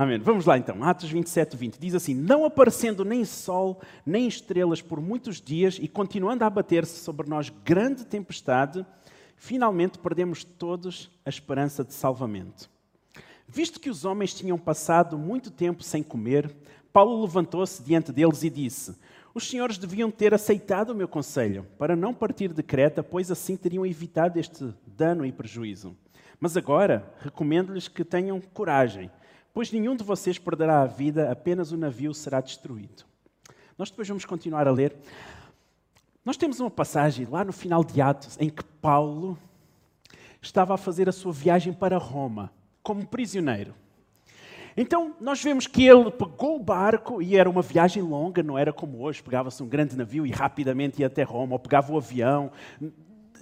Amém. Vamos lá então, Atos 27, 20. Diz assim: Não aparecendo nem sol, nem estrelas por muitos dias e continuando a abater-se sobre nós grande tempestade, finalmente perdemos todos a esperança de salvamento. Visto que os homens tinham passado muito tempo sem comer, Paulo levantou-se diante deles e disse: Os senhores deviam ter aceitado o meu conselho para não partir de Creta, pois assim teriam evitado este dano e prejuízo. Mas agora recomendo-lhes que tenham coragem pois nenhum de vocês perderá a vida, apenas o navio será destruído. Nós depois vamos continuar a ler. Nós temos uma passagem lá no final de Atos em que Paulo estava a fazer a sua viagem para Roma como prisioneiro. Então, nós vemos que ele pegou o barco e era uma viagem longa, não era como hoje, pegava-se um grande navio e rapidamente ia até Roma, ou pegava o avião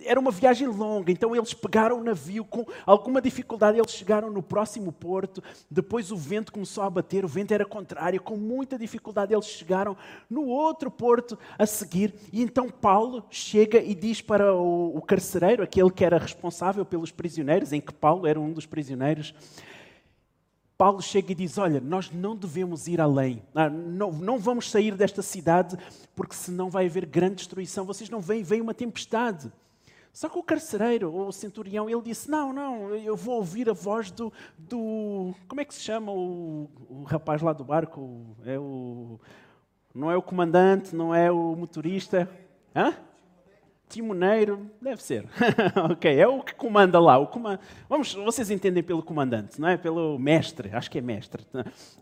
era uma viagem longa, então eles pegaram o navio com alguma dificuldade, eles chegaram no próximo porto, depois o vento começou a bater, o vento era contrário, com muita dificuldade eles chegaram no outro porto a seguir, e então Paulo chega e diz para o, o carcereiro, aquele que era responsável pelos prisioneiros, em que Paulo era um dos prisioneiros, Paulo chega e diz: Olha, nós não devemos ir além, ah, não, não vamos sair desta cidade, porque senão vai haver grande destruição. Vocês não veem, vem uma tempestade. Só que o carcereiro, ou o centurião, ele disse: Não, não, eu vou ouvir a voz do. do como é que se chama o, o rapaz lá do barco? É o, não é o comandante, não é o motorista. Hã? Timoneiro, deve ser. ok, é o que comanda lá. O comand... Vamos, vocês entendem pelo comandante, não é? Pelo mestre, acho que é mestre.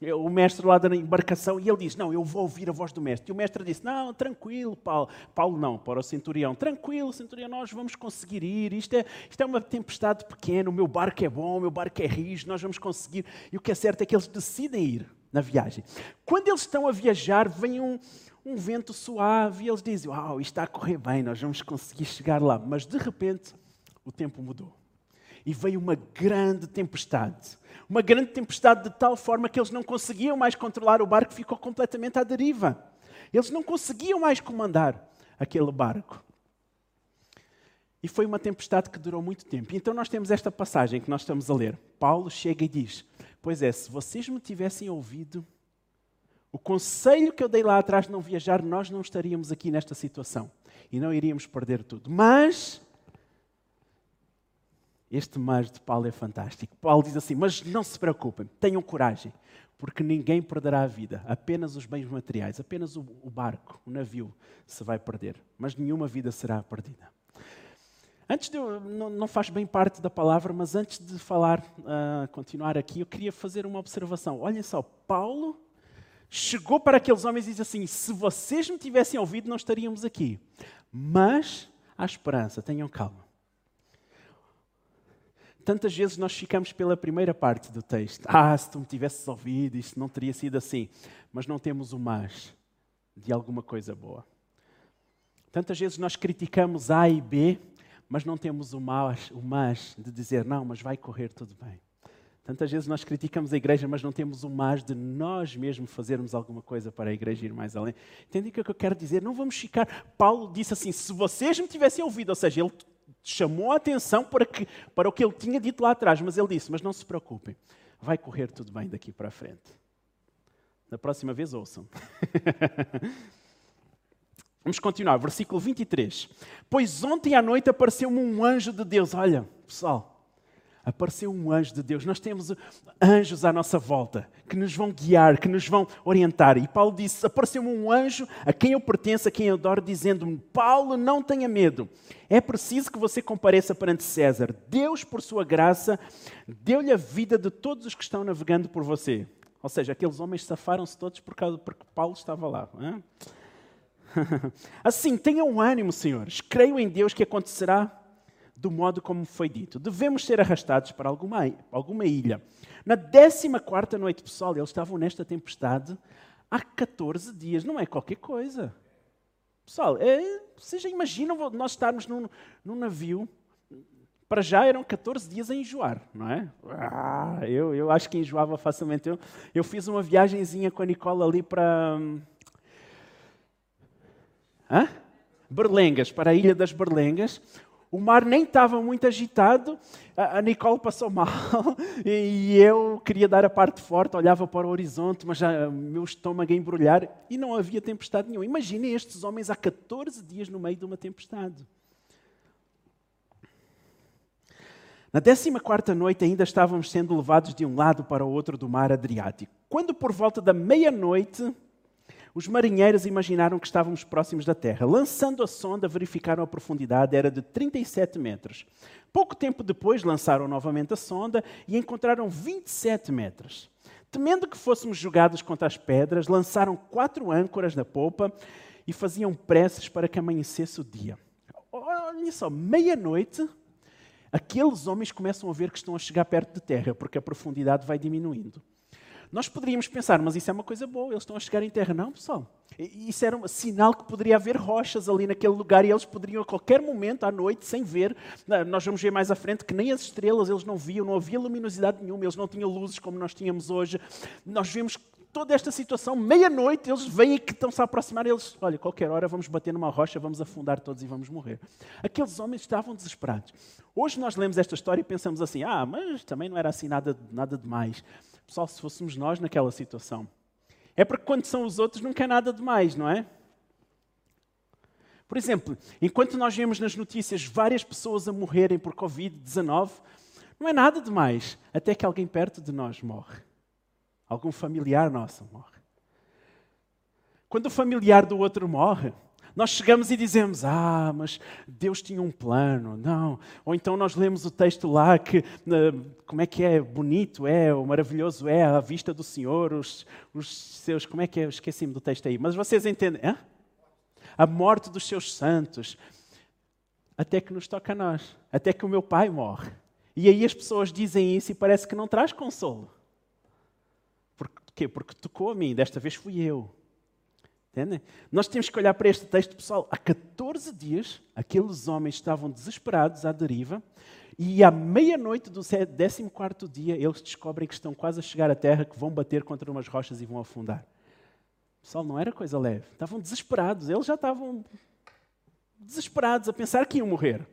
É o mestre lá da embarcação e ele diz: Não, eu vou ouvir a voz do mestre. E o mestre disse: Não, tranquilo, Paulo. Paulo não, para o centurião: Tranquilo, centurião, nós vamos conseguir ir. Isto é, isto é uma tempestade pequena, o meu barco é bom, o meu barco é rijo, nós vamos conseguir. E o que é certo é que eles decidem ir na viagem. Quando eles estão a viajar, vem um um vento suave, e eles dizem: Uau, está a correr bem, nós vamos conseguir chegar lá. Mas de repente, o tempo mudou. E veio uma grande tempestade. Uma grande tempestade de tal forma que eles não conseguiam mais controlar o barco, ficou completamente à deriva. Eles não conseguiam mais comandar aquele barco. E foi uma tempestade que durou muito tempo. Então nós temos esta passagem que nós estamos a ler. Paulo chega e diz: Pois é, se vocês me tivessem ouvido o conselho que eu dei lá atrás de não viajar, nós não estaríamos aqui nesta situação e não iríamos perder tudo. Mas este mas de Paulo é fantástico. Paulo diz assim: Mas não se preocupem, tenham coragem, porque ninguém perderá a vida, apenas os bens materiais, apenas o, barco, o navio se vai perder, mas nenhuma vida será perdida. Antes de eu, não, não, faz bem parte da palavra, mas antes de falar, uh, continuar aqui, eu queria fazer uma observação. Olhem só, Paulo chegou para aqueles homens e disse assim: Se vocês me tivessem ouvido, não estaríamos aqui. Mas há esperança, tenham calma. Tantas vezes nós ficamos pela primeira parte do texto. Ah, se tu me tivesses ouvido, isto não teria sido assim. Mas não temos o mais de alguma coisa boa. Tantas vezes nós criticamos A e B, mas não temos o mais, o mais de dizer, não, mas vai correr tudo bem. Tantas vezes nós criticamos a igreja, mas não temos o mais de nós mesmos fazermos alguma coisa para a igreja ir mais além. Entendem o que é eu quero dizer? Não vamos ficar. Paulo disse assim: se vocês me tivessem ouvido, ou seja, ele chamou a atenção para, que, para o que ele tinha dito lá atrás, mas ele disse: mas não se preocupem, vai correr tudo bem daqui para a frente. Da próxima vez ouçam. Vamos continuar, versículo 23. Pois ontem à noite apareceu-me um anjo de Deus. Olha, pessoal apareceu um anjo de Deus. Nós temos anjos à nossa volta que nos vão guiar, que nos vão orientar. E Paulo disse: apareceu-me um anjo a quem eu pertenço, a quem eu adoro, dizendo-me: Paulo, não tenha medo. É preciso que você compareça perante César. Deus, por sua graça, deu-lhe a vida de todos os que estão navegando por você. Ou seja, aqueles homens safaram-se todos por causa, porque Paulo estava lá. Assim, tenham ânimo, senhores. Creio em Deus que acontecerá do modo como foi dito. Devemos ser arrastados para alguma, alguma ilha. Na 14 noite, pessoal, eles estavam nesta tempestade há 14 dias. Não é qualquer coisa. Pessoal, é, vocês já imaginam nós estarmos num, num navio para já eram 14 dias a enjoar, não é? Ah, eu, eu acho que enjoava facilmente. Eu, eu fiz uma viagemzinha com a Nicola ali para. Hã? Berlengas, para a Ilha das Berlengas. O mar nem estava muito agitado, a Nicole passou mal e eu queria dar a parte forte, olhava para o horizonte, mas já o meu estômago a embrulhar e não havia tempestade nenhuma. Imaginem estes homens há 14 dias no meio de uma tempestade. Na décima quarta noite ainda estávamos sendo levados de um lado para o outro do mar Adriático. Quando por volta da meia-noite os marinheiros imaginaram que estávamos próximos da Terra. Lançando a sonda, verificaram a profundidade, era de 37 metros. Pouco tempo depois, lançaram novamente a sonda e encontraram 27 metros. Temendo que fôssemos jogados contra as pedras, lançaram quatro âncoras na polpa e faziam preces para que amanhecesse o dia. Olha só, meia-noite, aqueles homens começam a ver que estão a chegar perto de terra, porque a profundidade vai diminuindo. Nós poderíamos pensar, mas isso é uma coisa boa, eles estão a chegar em terra. Não, pessoal. Isso era um sinal que poderia haver rochas ali naquele lugar e eles poderiam a qualquer momento, à noite, sem ver. Nós vamos ver mais à frente que nem as estrelas eles não viam, não havia luminosidade nenhuma, eles não tinham luzes como nós tínhamos hoje. Nós vemos toda esta situação, meia-noite, eles vêm que estão-se a aproximar, eles, olha, qualquer hora vamos bater numa rocha, vamos afundar todos e vamos morrer. Aqueles homens estavam desesperados. Hoje nós lemos esta história e pensamos assim, ah, mas também não era assim nada, nada demais. Pessoal, se fôssemos nós naquela situação. É porque quando são os outros nunca é nada demais, não é? Por exemplo, enquanto nós vemos nas notícias várias pessoas a morrerem por Covid-19, não é nada demais até que alguém perto de nós morre. Algum familiar nosso morre. Quando o familiar do outro morre, nós chegamos e dizemos: Ah, mas Deus tinha um plano. Não. Ou então nós lemos o texto lá que, como é que é? Bonito é, o maravilhoso é a vista do Senhor, os, os seus. Como é que é? Esqueci-me do texto aí. Mas vocês entendem? Hã? A morte dos seus santos. Até que nos toca a nós. Até que o meu pai morre. E aí as pessoas dizem isso e parece que não traz consolo. Por quê? Porque tocou a mim, desta vez fui eu. Entendem? Nós temos que olhar para este texto, pessoal. Há 14 dias, aqueles homens estavam desesperados à deriva, e à meia-noite do 14 dia, eles descobrem que estão quase a chegar à terra, que vão bater contra umas rochas e vão afundar. Pessoal, não era coisa leve. Estavam desesperados. Eles já estavam desesperados a pensar que iam morrer.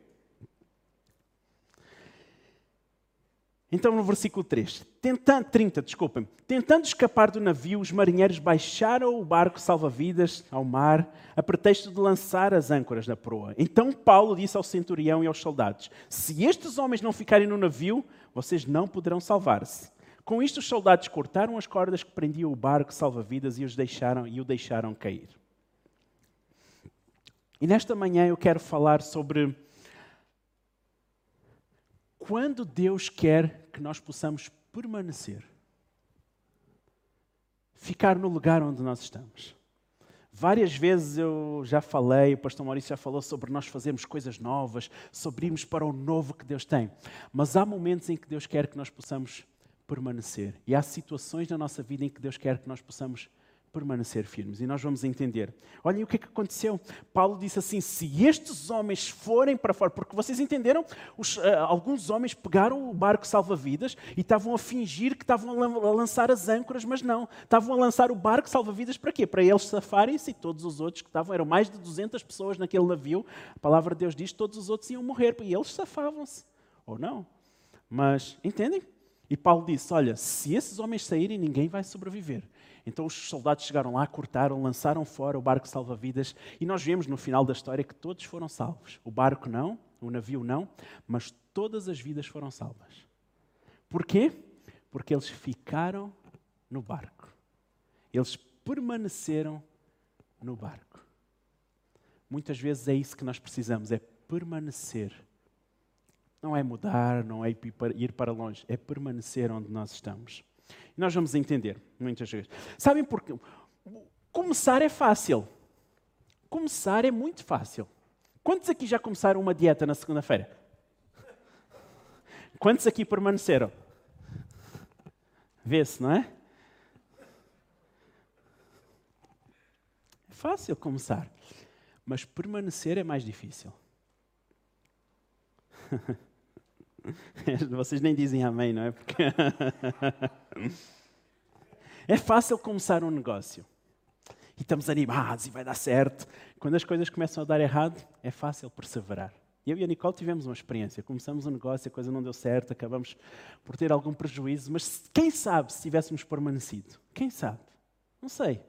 Então, no versículo 3, tentando, 30, desculpem, tentando escapar do navio, os marinheiros baixaram o barco salva-vidas ao mar, a pretexto de lançar as âncoras na proa. Então Paulo disse ao centurião e aos soldados: Se estes homens não ficarem no navio, vocês não poderão salvar-se. Com isto, os soldados cortaram as cordas que prendiam o barco salva-vidas e, os deixaram, e o deixaram cair. E nesta manhã eu quero falar sobre quando Deus quer que nós possamos permanecer, ficar no lugar onde nós estamos. Várias vezes eu já falei, o pastor Maurício já falou sobre nós fazermos coisas novas, sobre irmos para o novo que Deus tem. Mas há momentos em que Deus quer que nós possamos permanecer. E há situações na nossa vida em que Deus quer que nós possamos permanecer permanecer firmes. E nós vamos entender. Olhem o que é que aconteceu. Paulo disse assim: se estes homens forem para fora, porque vocês entenderam, os, uh, alguns homens pegaram o barco salva-vidas e estavam a fingir que estavam a lançar as âncoras, mas não. Estavam a lançar o barco salva-vidas para quê? Para eles safarem-se e todos os outros que estavam, eram mais de 200 pessoas naquele navio. A palavra de Deus diz todos os outros iam morrer e eles safavam-se. Ou não. Mas, entendem? E Paulo disse: Olha, se esses homens saírem, ninguém vai sobreviver. Então os soldados chegaram lá, cortaram, lançaram fora o barco salva-vidas e nós vemos no final da história que todos foram salvos. O barco não, o navio não, mas todas as vidas foram salvas. Porquê? Porque eles ficaram no barco. Eles permaneceram no barco. Muitas vezes é isso que nós precisamos, é permanecer. Não é mudar, não é ir para longe, é permanecer onde nós estamos. E nós vamos entender muitas vezes. Sabem porquê? Começar é fácil. Começar é muito fácil. Quantos aqui já começaram uma dieta na segunda-feira? Quantos aqui permaneceram? Vê-se, não é? É fácil começar, mas permanecer é mais difícil. Vocês nem dizem amém, não é? Porque é fácil começar um negócio. E estamos animados e vai dar certo. Quando as coisas começam a dar errado, é fácil perseverar. Eu e a Nicole tivemos uma experiência. Começamos um negócio, a coisa não deu certo, acabamos por ter algum prejuízo, mas quem sabe se tivéssemos permanecido? Quem sabe? Não sei.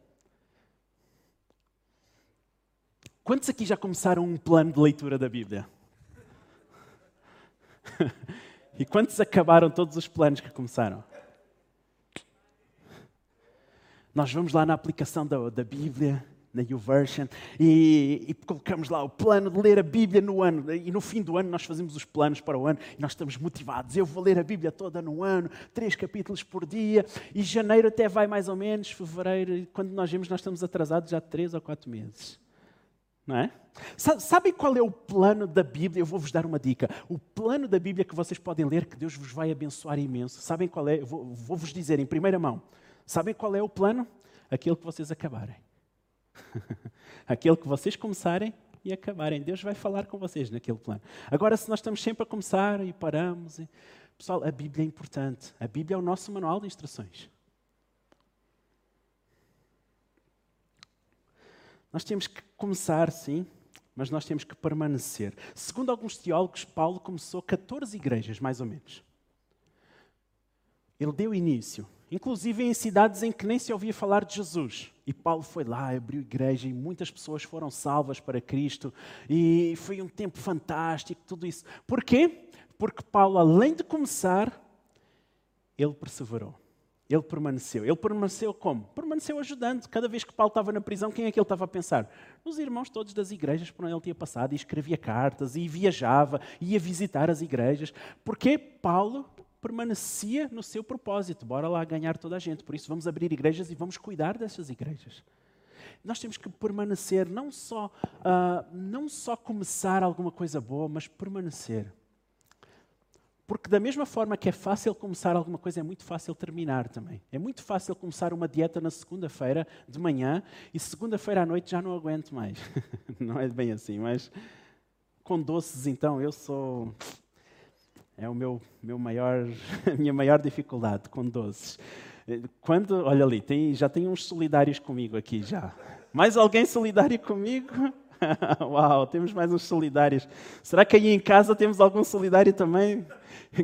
Quantos aqui já começaram um plano de leitura da Bíblia? e quantos acabaram todos os planos que começaram? Nós vamos lá na aplicação da, da Bíblia na YouVersion, e, e, colocamos lá o plano de ler a Bíblia no ano. E no fim do ano nós fazemos os planos para o ano e nós estamos motivados. Eu vou ler a Bíblia toda no ano, três capítulos por dia, e janeiro até vai mais ou menos, fevereiro, quando nós vemos, nós estamos atrasados já três ou quatro meses. Não é? Sabem qual é o plano da Bíblia? Eu vou-vos dar uma dica. O plano da Bíblia que vocês podem ler, que Deus vos vai abençoar imenso. Sabem qual é? Vou-vos dizer em primeira mão. Sabem qual é o plano? Aquilo que vocês acabarem. Aquele que vocês começarem e acabarem. Deus vai falar com vocês naquele plano. Agora, se nós estamos sempre a começar e paramos. E... Pessoal, a Bíblia é importante. A Bíblia é o nosso manual de instruções. Nós temos que começar, sim, mas nós temos que permanecer. Segundo alguns teólogos, Paulo começou 14 igrejas, mais ou menos. Ele deu início inclusive em cidades em que nem se ouvia falar de Jesus. E Paulo foi lá, abriu igreja e muitas pessoas foram salvas para Cristo. E foi um tempo fantástico, tudo isso. Porquê? Porque Paulo, além de começar, ele perseverou. Ele permaneceu. Ele permaneceu como? Permaneceu ajudando. Cada vez que Paulo estava na prisão, quem é que ele estava a pensar? Nos irmãos todos das igrejas por onde ele tinha passado, e escrevia cartas, e viajava, ia visitar as igrejas. Porque Paulo permanecia no seu propósito. Bora lá ganhar toda a gente. Por isso, vamos abrir igrejas e vamos cuidar dessas igrejas. Nós temos que permanecer, não só, uh, não só começar alguma coisa boa, mas permanecer. Porque, da mesma forma que é fácil começar alguma coisa, é muito fácil terminar também. É muito fácil começar uma dieta na segunda-feira de manhã e segunda-feira à noite já não aguento mais. não é bem assim, mas com doces, então, eu sou é o meu, meu maior, a minha maior dificuldade com doces. Quando, olha ali, tem, já tem uns solidários comigo aqui já. Mais alguém solidário comigo? Uau, temos mais uns solidários. Será que aí em casa temos algum solidário também?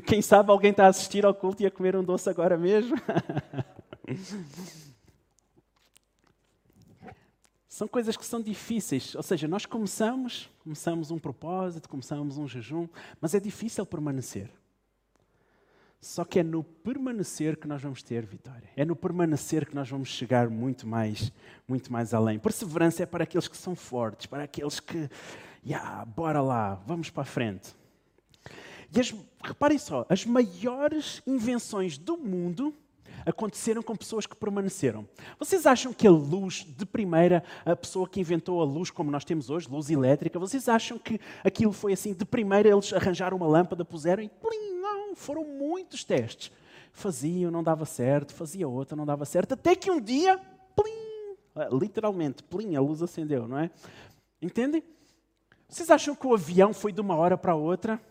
Quem sabe alguém está a assistir ao culto e a comer um doce agora mesmo? São coisas que são difíceis, ou seja, nós começamos, começamos um propósito, começamos um jejum, mas é difícil permanecer. Só que é no permanecer que nós vamos ter vitória. É no permanecer que nós vamos chegar muito mais, muito mais além. Perseverança é para aqueles que são fortes, para aqueles que, yeah, bora lá, vamos para a frente. E as, reparem só, as maiores invenções do mundo aconteceram com pessoas que permaneceram. Vocês acham que a luz, de primeira, a pessoa que inventou a luz como nós temos hoje, luz elétrica, vocês acham que aquilo foi assim, de primeira eles arranjaram uma lâmpada, puseram e plim, não, foram muitos testes. Faziam, não dava certo, fazia outra, não dava certo, até que um dia, plim, literalmente, plim, a luz acendeu, não é? Entendem? Vocês acham que o avião foi de uma hora para outra?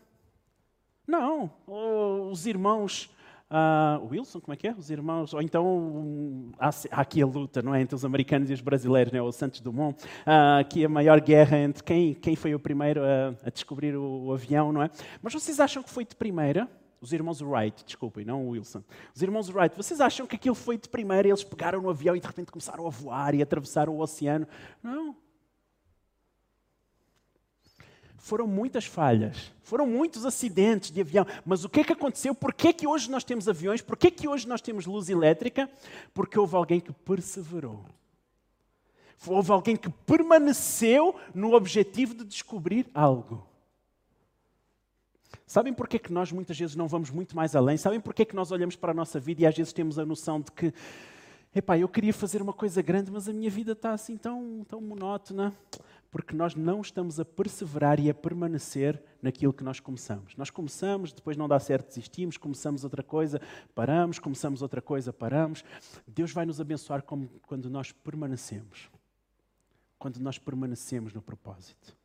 Não. Os irmãos Uh, Wilson, como é que é? Os irmãos, ou então um, há, há, aqui a luta, não é, entre os americanos e os brasileiros, né? O Santos Dumont, uh, aqui a maior guerra entre quem, quem foi o primeiro a, a descobrir o, o, avião, não é? Mas vocês acham que foi de primeira? Os irmãos Wright, desculpem, não o Wilson. Os irmãos Wright, vocês acham que aquilo foi de primeira? Eles pegaram no avião e de repente começaram a voar e atravessaram o oceano? Não, foram muitas falhas, foram muitos acidentes de avião. Mas o que é que aconteceu? Por que, é que hoje nós temos aviões? Por que, é que hoje nós temos luz elétrica? Porque houve alguém que perseverou. Houve alguém que permaneceu no objetivo de descobrir algo. Sabem porquê que nós muitas vezes não vamos muito mais além? Sabem porquê que nós olhamos para a nossa vida e às vezes temos a noção de que, epá, eu queria fazer uma coisa grande, mas a minha vida está assim tão, tão monótona porque nós não estamos a perseverar e a permanecer naquilo que nós começamos. Nós começamos, depois não dá certo, desistimos, começamos outra coisa, paramos, começamos outra coisa, paramos. Deus vai nos abençoar quando nós permanecemos. Quando nós permanecemos no propósito.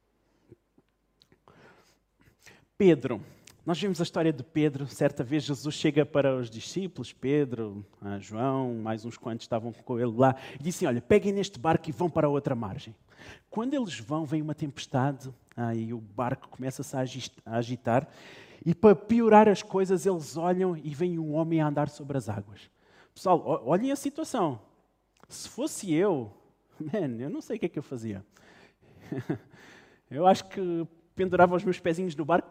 Pedro, Nós vimos a história de Pedro. Certa vez Jesus chega para os discípulos, Pedro, João, mais uns quantos estavam com ele lá, e disse: Olha, peguem neste barco e vão para a outra margem. Quando eles vão, vem uma tempestade, aí o barco começa-se a agitar, e para piorar as coisas, eles olham e vem um homem a andar sobre as águas. Pessoal, olhem a situação. Se fosse eu, man, eu não sei o que é que eu fazia. Eu acho que pendurava os meus pezinhos no barco,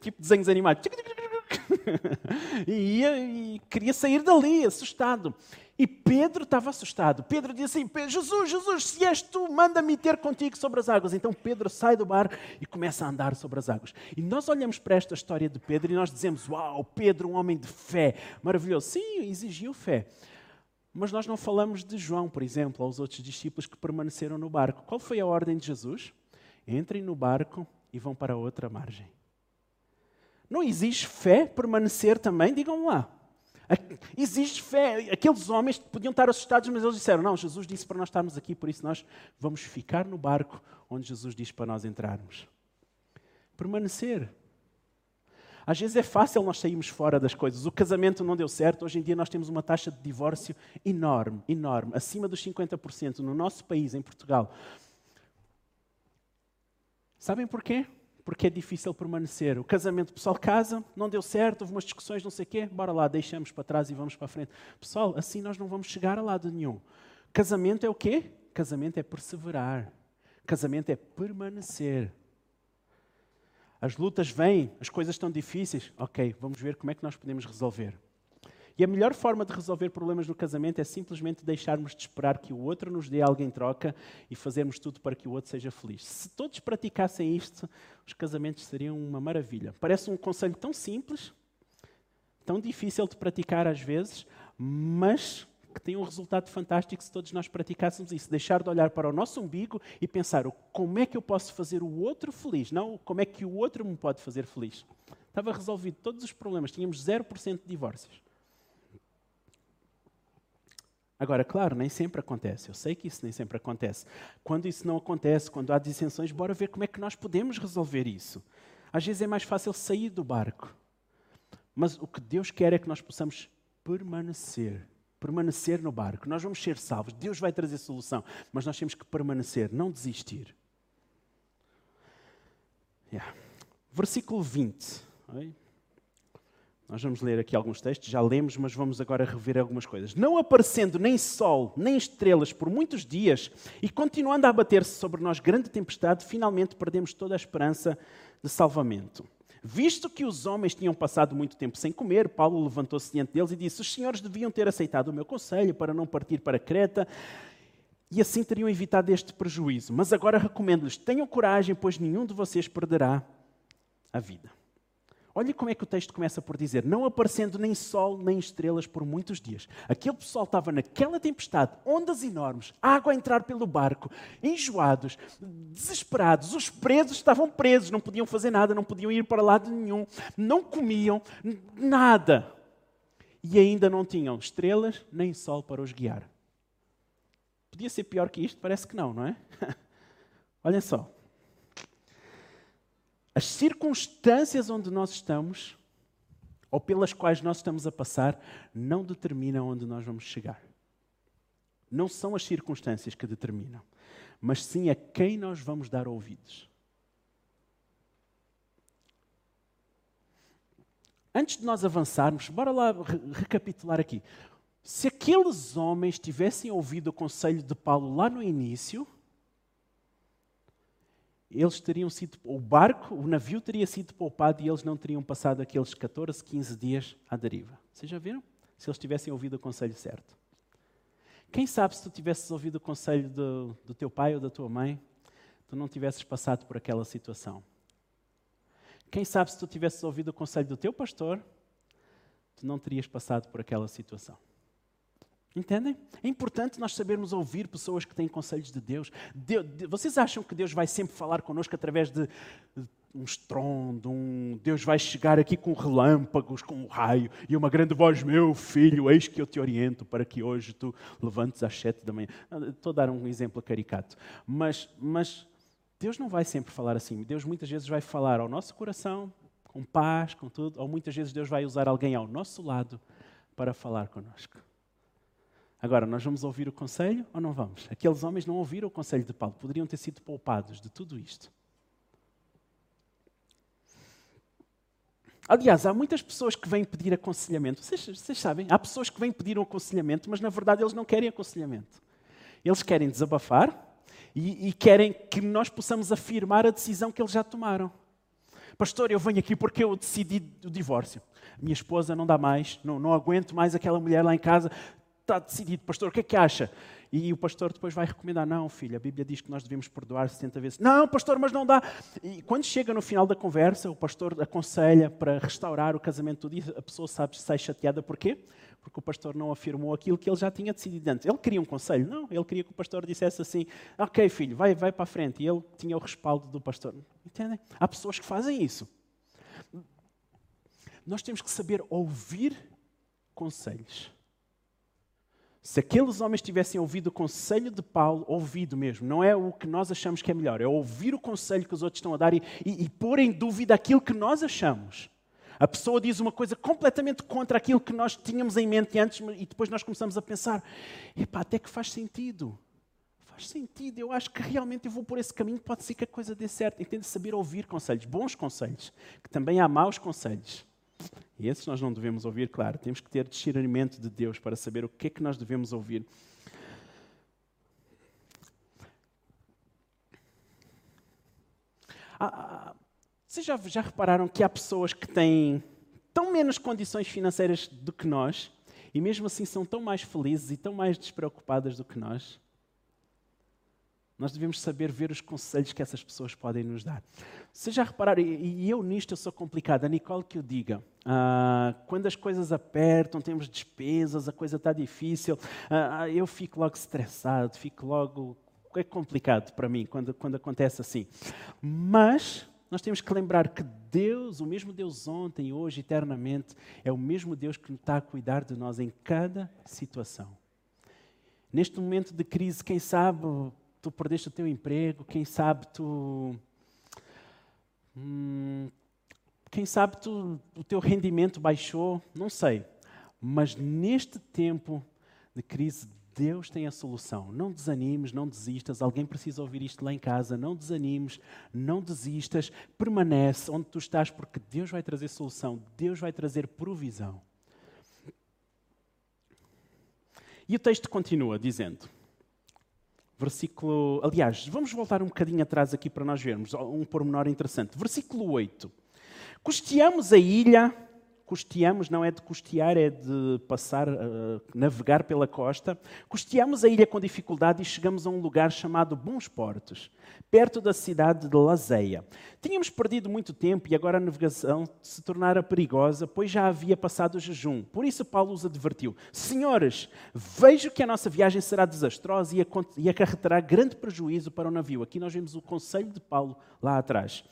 tipo desenhos animados, e ia e queria sair dali, assustado. E Pedro estava assustado. Pedro disse assim: Jesus, Jesus, se és tu, manda-me ter contigo sobre as águas. Então Pedro sai do bar e começa a andar sobre as águas. E nós olhamos para esta história de Pedro e nós dizemos: Uau, Pedro, um homem de fé, maravilhoso. Sim, exigiu fé. Mas nós não falamos de João, por exemplo, aos outros discípulos que permaneceram no barco. Qual foi a ordem de Jesus? Entrem no barco e vão para outra margem. Não existe fé permanecer também? Digam lá. Existe fé. Aqueles homens podiam estar assustados, mas eles disseram: Não, Jesus disse para nós estarmos aqui, por isso nós vamos ficar no barco onde Jesus disse para nós entrarmos. Permanecer. Às vezes é fácil nós sairmos fora das coisas. O casamento não deu certo. Hoje em dia nós temos uma taxa de divórcio enorme, enorme, acima dos 50% no nosso país, em Portugal. Sabem porquê? Porque é difícil permanecer. O casamento, o pessoal casa, não deu certo, houve umas discussões, não sei o quê, bora lá, deixamos para trás e vamos para a frente. Pessoal, assim nós não vamos chegar a lado nenhum. Casamento é o quê? Casamento é perseverar. Casamento é permanecer. As lutas vêm, as coisas estão difíceis. Ok, vamos ver como é que nós podemos resolver. E a melhor forma de resolver problemas no casamento é simplesmente deixarmos de esperar que o outro nos dê algo em troca e fazermos tudo para que o outro seja feliz. Se todos praticassem isto, os casamentos seriam uma maravilha. Parece um conselho tão simples, tão difícil de praticar às vezes, mas que tem um resultado fantástico se todos nós praticássemos isso. Deixar de olhar para o nosso umbigo e pensar como é que eu posso fazer o outro feliz, não como é que o outro me pode fazer feliz. Estava resolvido todos os problemas, tínhamos 0% de divórcios. Agora, claro, nem sempre acontece. Eu sei que isso nem sempre acontece. Quando isso não acontece, quando há dissensões, bora ver como é que nós podemos resolver isso. Às vezes é mais fácil sair do barco. Mas o que Deus quer é que nós possamos permanecer. Permanecer no barco. Nós vamos ser salvos. Deus vai trazer solução. Mas nós temos que permanecer, não desistir. Yeah. Versículo 20. Oi? Nós vamos ler aqui alguns textos, já lemos, mas vamos agora rever algumas coisas. Não aparecendo nem sol, nem estrelas por muitos dias e continuando a abater-se sobre nós grande tempestade, finalmente perdemos toda a esperança de salvamento. Visto que os homens tinham passado muito tempo sem comer, Paulo levantou-se diante deles e disse: Os senhores deviam ter aceitado o meu conselho para não partir para Creta e assim teriam evitado este prejuízo. Mas agora recomendo-lhes: tenham coragem, pois nenhum de vocês perderá a vida. Olha como é que o texto começa por dizer: não aparecendo nem sol nem estrelas por muitos dias. Aquele pessoal estava naquela tempestade, ondas enormes, água a entrar pelo barco, enjoados, desesperados. Os presos estavam presos, não podiam fazer nada, não podiam ir para lado nenhum, não comiam nada. E ainda não tinham estrelas nem sol para os guiar. Podia ser pior que isto? Parece que não, não é? Olhem só. As circunstâncias onde nós estamos, ou pelas quais nós estamos a passar, não determinam onde nós vamos chegar. Não são as circunstâncias que determinam, mas sim a quem nós vamos dar ouvidos. Antes de nós avançarmos, bora lá recapitular aqui. Se aqueles homens tivessem ouvido o conselho de Paulo lá no início, eles teriam sido, o barco, o navio teria sido poupado e eles não teriam passado aqueles 14, 15 dias à deriva. Vocês já viram? Se eles tivessem ouvido o conselho certo. Quem sabe se tu tivesses ouvido o conselho do, do teu pai ou da tua mãe, tu não tivesses passado por aquela situação. Quem sabe se tu tivesses ouvido o conselho do teu pastor, tu não terias passado por aquela situação. Entendem? É importante nós sabermos ouvir pessoas que têm conselhos de Deus. Deus vocês acham que Deus vai sempre falar connosco através de, de um estrondo, um, Deus vai chegar aqui com relâmpagos, com um raio e uma grande voz, meu filho, eis que eu te oriento para que hoje tu levantes às sete da manhã. Estou a dar um exemplo caricato. Mas, mas Deus não vai sempre falar assim. Deus muitas vezes vai falar ao nosso coração, com paz, com tudo, ou muitas vezes Deus vai usar alguém ao nosso lado para falar connosco. Agora, nós vamos ouvir o conselho ou não vamos? Aqueles homens não ouviram o conselho de Paulo, poderiam ter sido poupados de tudo isto. Aliás, há muitas pessoas que vêm pedir aconselhamento. Vocês, vocês, sabem? Há pessoas que vêm pedir um aconselhamento, mas na verdade eles não querem aconselhamento. Eles querem desabafar e, e querem que nós possamos afirmar a decisão que eles já tomaram. Pastor, eu venho aqui porque eu decidi o divórcio. Minha esposa não dá mais, não, não aguento mais aquela mulher lá em casa. Está decidido, pastor, o que é que acha? E o pastor depois vai recomendar: não, filho, a Bíblia diz que nós devemos perdoar 70 vezes. Não, pastor, mas não dá. E quando chega no final da conversa, o pastor aconselha para restaurar o casamento e a pessoa sabe sai chateada. Porquê? Porque o pastor não afirmou aquilo que ele já tinha decidido antes. Ele queria um conselho? Não, ele queria que o pastor dissesse assim: ok, filho, vai, vai para a frente. E ele tinha o respaldo do pastor. Entendem? Há pessoas que fazem isso. Nós temos que saber ouvir conselhos. Se aqueles homens tivessem ouvido o conselho de Paulo, ouvido mesmo, não é o que nós achamos que é melhor, é ouvir o conselho que os outros estão a dar e, e, e pôr em dúvida aquilo que nós achamos. A pessoa diz uma coisa completamente contra aquilo que nós tínhamos em mente antes e depois nós começamos a pensar: epá, até que faz sentido. Faz sentido, eu acho que realmente eu vou por esse caminho, pode ser que a coisa dê certo. Entende? Saber ouvir conselhos, bons conselhos, que também há maus conselhos. E esses nós não devemos ouvir, claro. Temos que ter discernimento de Deus para saber o que é que nós devemos ouvir. Ah, vocês já, já repararam que há pessoas que têm tão menos condições financeiras do que nós e mesmo assim são tão mais felizes e tão mais despreocupadas do que nós? Nós devemos saber ver os conselhos que essas pessoas podem nos dar. Vocês já repararam, e eu nisto eu sou complicado, a Nicole que o diga. Ah, quando as coisas apertam, temos despesas, a coisa está difícil, ah, eu fico logo estressado, fico logo. É complicado para mim quando, quando acontece assim. Mas nós temos que lembrar que Deus, o mesmo Deus ontem, hoje, eternamente, é o mesmo Deus que está a cuidar de nós em cada situação. Neste momento de crise, quem sabe tu perdeste o teu emprego, quem sabe tu. Hum, quem sabe tu, o teu rendimento baixou, não sei. Mas neste tempo de crise, Deus tem a solução. Não desanimes, não desistas. Alguém precisa ouvir isto lá em casa. Não desanimes, não desistas. Permanece onde tu estás, porque Deus vai trazer solução. Deus vai trazer provisão. E o texto continua dizendo: versículo. Aliás, vamos voltar um bocadinho atrás aqui para nós vermos um pormenor interessante. Versículo 8. Custeamos a ilha, custeamos não é de custear, é de passar, uh, navegar pela costa. Custeamos a ilha com dificuldade e chegamos a um lugar chamado Bons Portos, perto da cidade de Lazeia. Tínhamos perdido muito tempo e agora a navegação se tornara perigosa, pois já havia passado o jejum. Por isso Paulo os advertiu: Senhores, vejo que a nossa viagem será desastrosa e acarretará grande prejuízo para o navio. Aqui nós vemos o conselho de Paulo lá atrás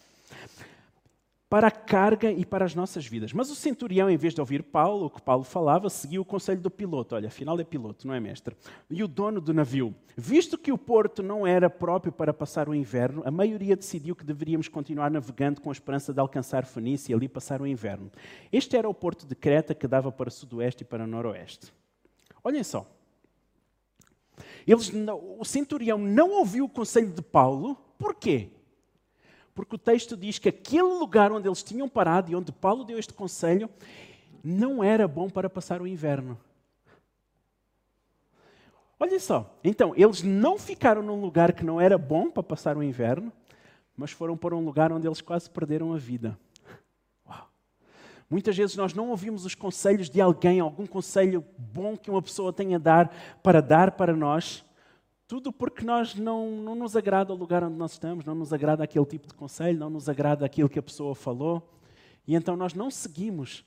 para a carga e para as nossas vidas. Mas o centurião, em vez de ouvir Paulo, o que Paulo falava, seguiu o conselho do piloto. Olha, afinal é piloto, não é mestre? E o dono do navio. Visto que o porto não era próprio para passar o inverno, a maioria decidiu que deveríamos continuar navegando com a esperança de alcançar Fenícia e ali passar o inverno. Este era o porto de Creta que dava para sudoeste e para noroeste. Olhem só. Eles, o centurião não ouviu o conselho de Paulo. Porquê? Porque o texto diz que aquele lugar onde eles tinham parado e onde Paulo deu este conselho não era bom para passar o inverno. Olha só, então, eles não ficaram num lugar que não era bom para passar o inverno, mas foram para um lugar onde eles quase perderam a vida. Uau. Muitas vezes nós não ouvimos os conselhos de alguém, algum conselho bom que uma pessoa tenha a dar para dar para nós, tudo porque nós não, não nos agrada o lugar onde nós estamos, não nos agrada aquele tipo de conselho, não nos agrada aquilo que a pessoa falou. E então nós não seguimos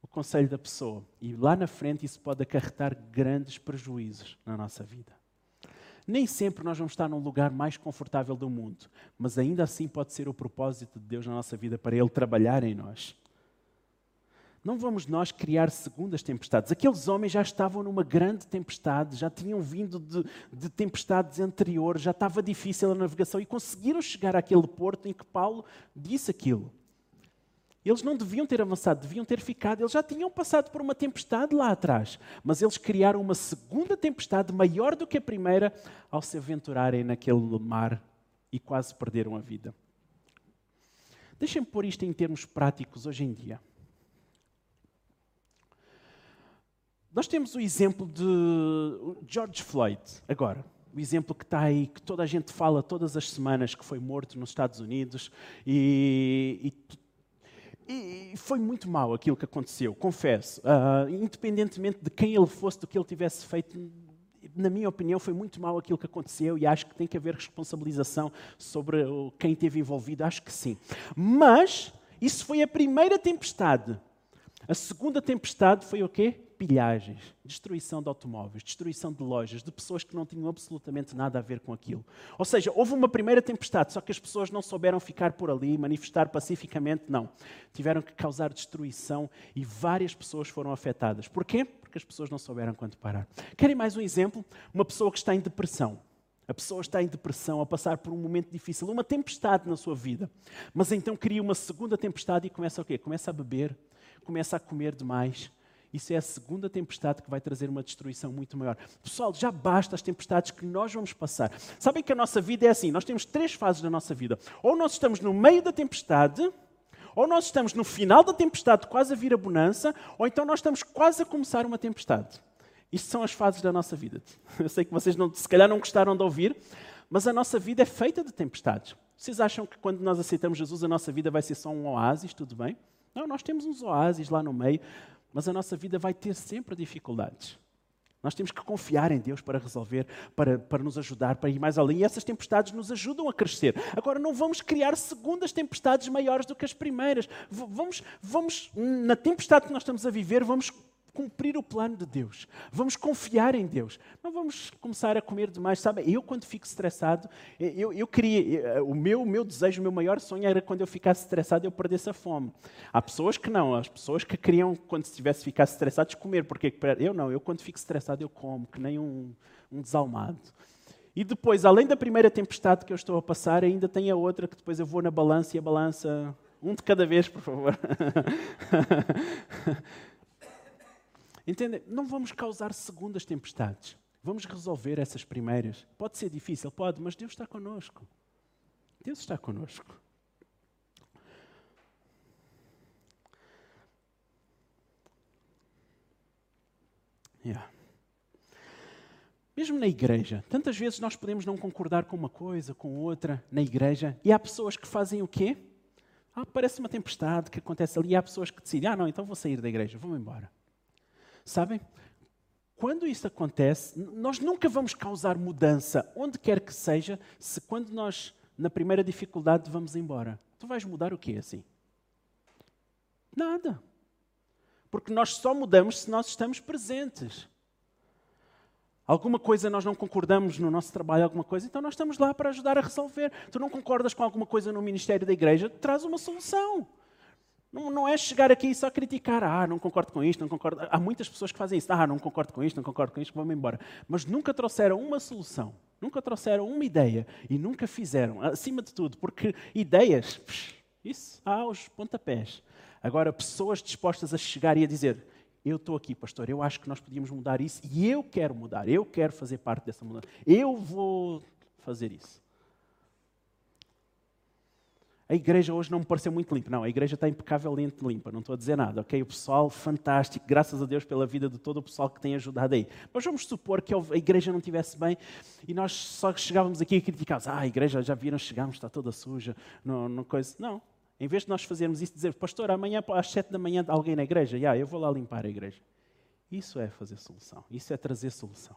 o conselho da pessoa. E lá na frente isso pode acarretar grandes prejuízos na nossa vida. Nem sempre nós vamos estar num lugar mais confortável do mundo, mas ainda assim pode ser o propósito de Deus na nossa vida para Ele trabalhar em nós. Não vamos nós criar segundas tempestades. Aqueles homens já estavam numa grande tempestade, já tinham vindo de, de, tempestades anteriores, já estava difícil a navegação e conseguiram chegar àquele porto em que Paulo disse aquilo. Eles não deviam ter avançado, deviam ter ficado. Eles já tinham passado por uma tempestade lá atrás, mas eles criaram uma segunda tempestade maior do que a primeira ao se aventurarem naquele mar e quase perderam a vida. Deixem-me pôr isto em termos práticos hoje em dia. Nós temos o exemplo de George Floyd, agora. O exemplo que está aí, que toda a gente fala todas as semanas, que foi morto nos Estados Unidos. E, e, e foi muito mal aquilo que aconteceu, confesso. Uh, independentemente de quem ele fosse, do que ele tivesse feito, na minha opinião, foi muito mal aquilo que aconteceu e acho que tem que haver responsabilização sobre quem esteve envolvido. Acho que sim. Mas isso foi a primeira tempestade. A segunda tempestade foi o quê? pilhagens, destruição de automóveis, destruição de lojas, de pessoas que não tinham absolutamente nada a ver com aquilo. Ou seja, houve uma primeira tempestade, só que as pessoas não souberam ficar por ali, manifestar pacificamente, não. Tiveram que causar destruição e várias pessoas foram afetadas. Porquê? Porque as pessoas não souberam quando parar. Querem mais um exemplo? Uma pessoa que está em depressão. A pessoa está em depressão, a passar por um momento difícil, uma tempestade na sua vida. Mas então cria uma segunda tempestade e começa o quê? Começa a beber, começa a comer demais, isso é a segunda tempestade que vai trazer uma destruição muito maior. Pessoal, já basta as tempestades que nós vamos passar. Sabem que a nossa vida é assim: nós temos três fases da nossa vida. Ou nós estamos no meio da tempestade, ou nós estamos no final da tempestade, quase a vir a bonança, ou então nós estamos quase a começar uma tempestade. Isto são as fases da nossa vida. Eu sei que vocês não, se calhar não gostaram de ouvir, mas a nossa vida é feita de tempestades. Vocês acham que quando nós aceitamos Jesus a nossa vida vai ser só um oásis, tudo bem? Não, nós temos uns oásis lá no meio, mas a nossa vida vai ter sempre dificuldades. Nós temos que confiar em Deus para resolver, para, para nos ajudar, para ir mais além. E essas tempestades nos ajudam a crescer. Agora, não vamos criar segundas tempestades maiores do que as primeiras. Vamos, vamos na tempestade que nós estamos a viver, vamos cumprir o plano de Deus. Vamos confiar em Deus. Não vamos começar a comer demais. Sabe, eu quando fico estressado, eu, eu queria, o meu, o meu desejo, o meu maior sonho era quando eu ficasse estressado eu perdesse a fome. Há pessoas que não, as pessoas que queriam, quando estivesse ficasse estressados, comer. Porque eu não, eu quando fico estressado eu como, que nem um, um desalmado. E depois, além da primeira tempestade que eu estou a passar, ainda tem a outra que depois eu vou na balança e a balança. Um de cada vez, por favor. Entendem? Não vamos causar segundas tempestades. Vamos resolver essas primeiras. Pode ser difícil, pode, mas Deus está conosco. Deus está conosco. Yeah. Mesmo na igreja, tantas vezes nós podemos não concordar com uma coisa, com outra, na igreja, e há pessoas que fazem o quê? Ah, parece uma tempestade que acontece ali, e há pessoas que decidem, ah, não, então vou sair da igreja, vou embora. Sabem? Quando isso acontece, nós nunca vamos causar mudança, onde quer que seja, se quando nós, na primeira dificuldade, vamos embora. Tu vais mudar o quê assim? Nada. Porque nós só mudamos se nós estamos presentes. Alguma coisa nós não concordamos no nosso trabalho, alguma coisa, então nós estamos lá para ajudar a resolver. Tu não concordas com alguma coisa no ministério da igreja, traz uma solução. Não, não é chegar aqui e só criticar. Ah, não concordo com isto, não concordo. Há muitas pessoas que fazem isso. Ah, não concordo com isto, não concordo com isto, vamos embora. Mas nunca trouxeram uma solução, nunca trouxeram uma ideia e nunca fizeram. Acima de tudo, porque ideias, isso há aos pontapés. Agora, pessoas dispostas a chegar e a dizer: Eu estou aqui, pastor, eu acho que nós podíamos mudar isso e eu quero mudar, eu quero fazer parte dessa mudança, eu vou fazer isso. A igreja hoje não me pareceu muito limpa. Não, a igreja está impecavelmente limpa, não estou a dizer nada, ok? O pessoal, fantástico, graças a Deus pela vida de todo o pessoal que tem ajudado aí. Mas vamos supor que a igreja não estivesse bem e nós só chegávamos aqui e criticávamos, ah, a igreja já viram, chegamos, está toda suja, não, não coisa. Não. Em vez de nós fazermos isso, dizer, pastor, amanhã às sete da manhã alguém na igreja, yeah, eu vou lá limpar a igreja. Isso é fazer solução, isso é trazer solução.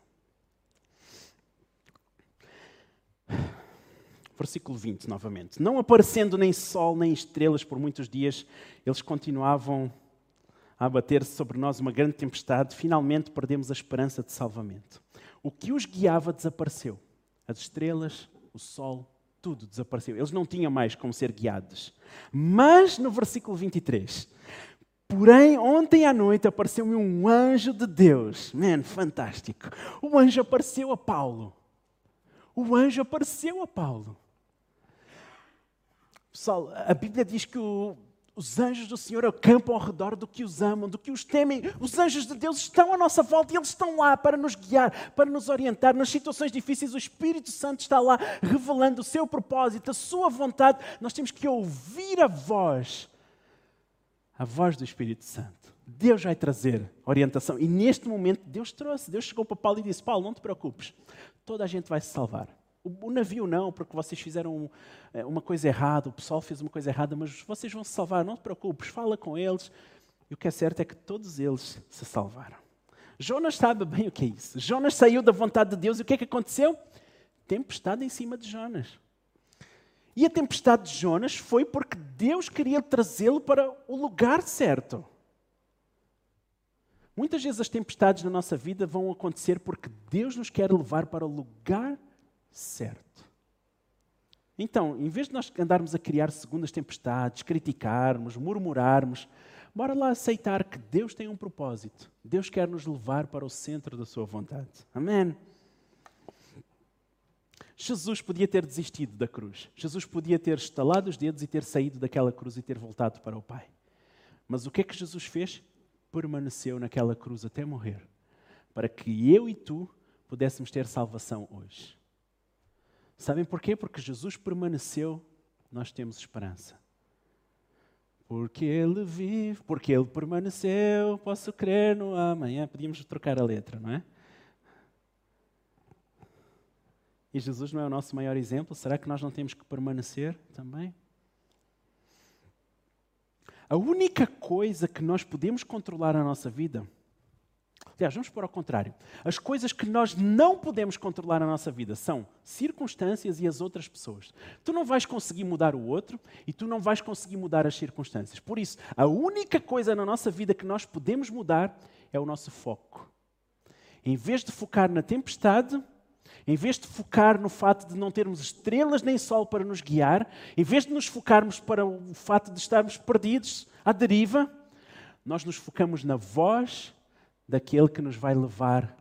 Versículo 20, novamente. Não aparecendo nem sol nem estrelas por muitos dias, eles continuavam a abater-se sobre nós uma grande tempestade. Finalmente perdemos a esperança de salvamento. O que os guiava desapareceu. As estrelas, o sol, tudo desapareceu. Eles não tinham mais como ser guiados. Mas no versículo 23, Porém, ontem à noite apareceu-me um anjo de Deus. Man, fantástico. O anjo apareceu a Paulo. O anjo apareceu a Paulo. Pessoal, a Bíblia diz que o, Os anjos do Senhor acampam ao redor do que os amam, do que os temem. Os anjos de Deus estão à nossa volta e eles estão lá para nos guiar, para nos orientar. Nas situações difíceis, o Espírito Santo está lá revelando o seu propósito, a sua vontade. Nós temos que ouvir a voz, a voz do Espírito Santo. Deus vai trazer orientação. E neste momento, Deus trouxe. Deus chegou para Paulo e disse: Paulo, não te preocupes, toda a gente vai se salvar. O, navio não, porque vocês fizeram é, uma coisa errada, o pessoal fez uma coisa errada, mas vocês vão se salvar, não te preocupes, fala com eles. E o que é certo é que todos eles se salvaram. Jonas sabe bem o que é isso. Jonas saiu da vontade de Deus e o que é que aconteceu? Tempestade em cima de Jonas. E a tempestade de Jonas foi porque Deus queria trazê-lo para o lugar certo. Muitas vezes as tempestades na nossa vida vão acontecer porque Deus nos quer levar para o lugar certo. Então, em vez de nós andarmos a criar segundas tempestades, criticarmos, murmurarmos, bora lá aceitar que Deus tem um propósito. Deus quer nos levar para o centro da sua vontade. Amém. Jesus podia ter desistido da cruz. Jesus podia ter estalado os dedos e ter saído daquela cruz e ter voltado para o Pai. Mas o que é que Jesus fez? Permaneceu naquela cruz até morrer, para que eu e tu pudéssemos ter salvação hoje. Sabem porquê? Porque Jesus permaneceu, nós temos esperança. Porque Ele vive, porque Ele permaneceu, posso crer no amanhã. Podíamos trocar a letra, não é? E Jesus não é o nosso maior exemplo? Será que nós não temos que permanecer também? A única coisa que nós podemos controlar na nossa vida Aliás, vamos pôr ao contrário. As coisas que nós não podemos controlar na nossa vida são circunstâncias e as outras pessoas. Tu não vais conseguir mudar o outro e tu não vais conseguir mudar as circunstâncias. Por isso, a única coisa na nossa vida que nós podemos mudar é o nosso foco. Em vez de focar na tempestade, em vez de focar no fato de não termos estrelas nem sol para nos guiar, em vez de nos focarmos para o fato de estarmos perdidos à deriva, nós nos focamos na voz daquele que nos vai levar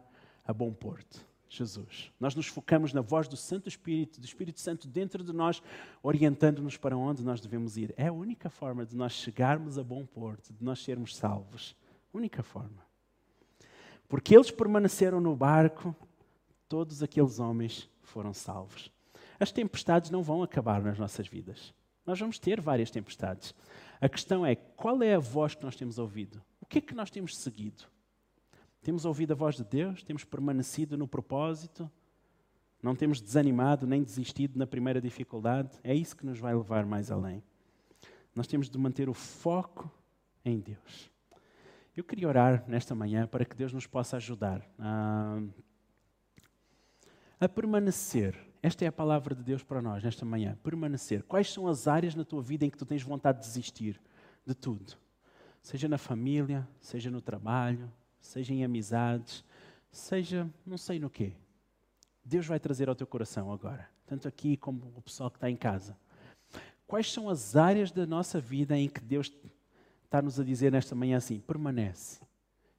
a bom porto, Jesus. Nós nos focamos na voz do Santo Espírito, do Espírito Santo dentro de nós, orientando-nos para onde nós devemos ir. É a única forma de nós chegarmos a bom porto, de nós sermos salvos. Única forma. Porque eles permaneceram no barco, todos aqueles homens foram salvos. As tempestades não vão acabar nas nossas vidas. Nós vamos ter várias tempestades. A questão é qual é a voz que nós temos ouvido? O que é que nós temos seguido? Temos ouvido a voz de Deus, temos permanecido no propósito, não temos desanimado nem desistido na primeira dificuldade. É isso que nos vai levar mais além. Nós temos de manter o foco em Deus. Eu queria orar nesta manhã para que Deus nos possa ajudar a, a permanecer. Esta é a palavra de Deus para nós nesta manhã. Permanecer. Quais são as áreas na tua vida em que tu tens vontade de desistir de tudo? Seja na família, seja no trabalho, seja em amizades, seja não sei no quê. Deus vai trazer ao teu coração agora, tanto aqui como o pessoal que está em casa. Quais são as áreas da nossa vida em que Deus está-nos a dizer nesta manhã assim: permanece,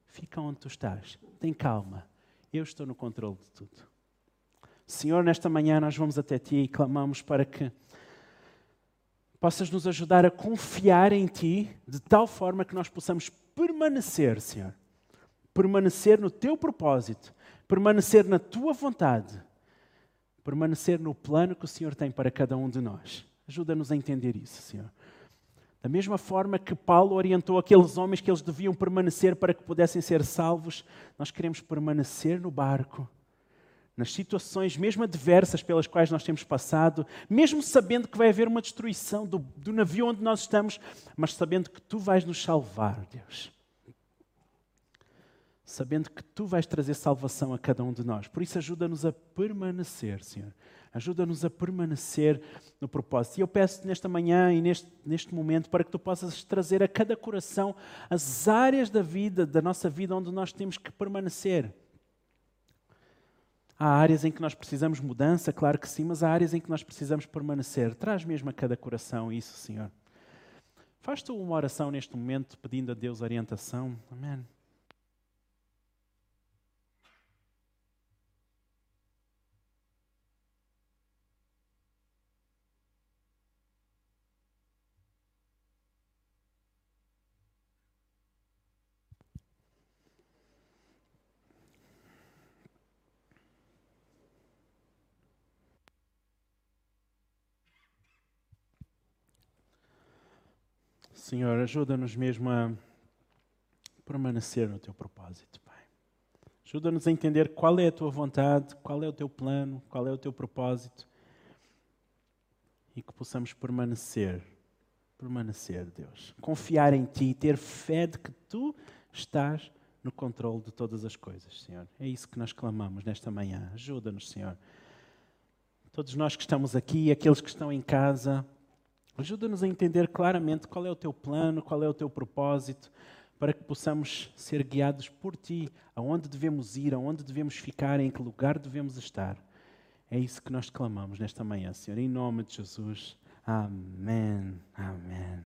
fica onde tu estás, tem calma, eu estou no controle de tudo. Senhor, nesta manhã nós vamos até ti e clamamos para que possas nos ajudar a confiar em ti de tal forma que nós possamos permanecer, Senhor permanecer no teu propósito, permanecer na tua vontade, permanecer no plano que o Senhor tem para cada um de nós. Ajuda-nos a entender isso, Senhor. Da mesma forma que Paulo orientou aqueles homens que eles deviam permanecer para que pudessem ser salvos, nós queremos permanecer no barco, nas situações mesmo adversas pelas quais nós temos passado, mesmo sabendo que vai haver uma destruição do, do navio onde nós estamos, mas sabendo que tu vais nos salvar, Deus sabendo que tu vais trazer salvação a cada um de nós. Por isso, ajuda-nos a permanecer, Senhor. Ajuda-nos a permanecer no propósito. E eu peço nesta manhã e neste, neste momento para que tu possas trazer a cada coração as áreas da vida, da nossa vida, onde nós temos que permanecer. Há áreas em que nós precisamos mudança, claro que sim, mas há áreas em que nós precisamos permanecer. Traz mesmo a cada coração isso, Senhor. Faz tu uma oração neste momento pedindo a Deus orientação. Amém. Senhor, ajuda-nos mesmo a permanecer no teu propósito, Pai. Ajuda-nos a entender qual é a tua vontade, qual é o teu plano, qual é o teu propósito e que possamos permanecer, permanecer, Deus. Confiar em Ti, ter fé de que Tu estás no controle de todas as coisas, Senhor. É isso que nós clamamos nesta manhã. Ajuda-nos, Senhor. Todos nós que estamos aqui, aqueles que estão em casa, ajuda-nos a entender claramente qual é o Teu plano, qual é o Teu propósito, para que possamos ser guiados por Ti, aonde devemos ir, aonde devemos ficar, em que lugar devemos estar. É isso que nós clamamos nesta manhã, Senhor, em nome de Jesus. Amém. Amém.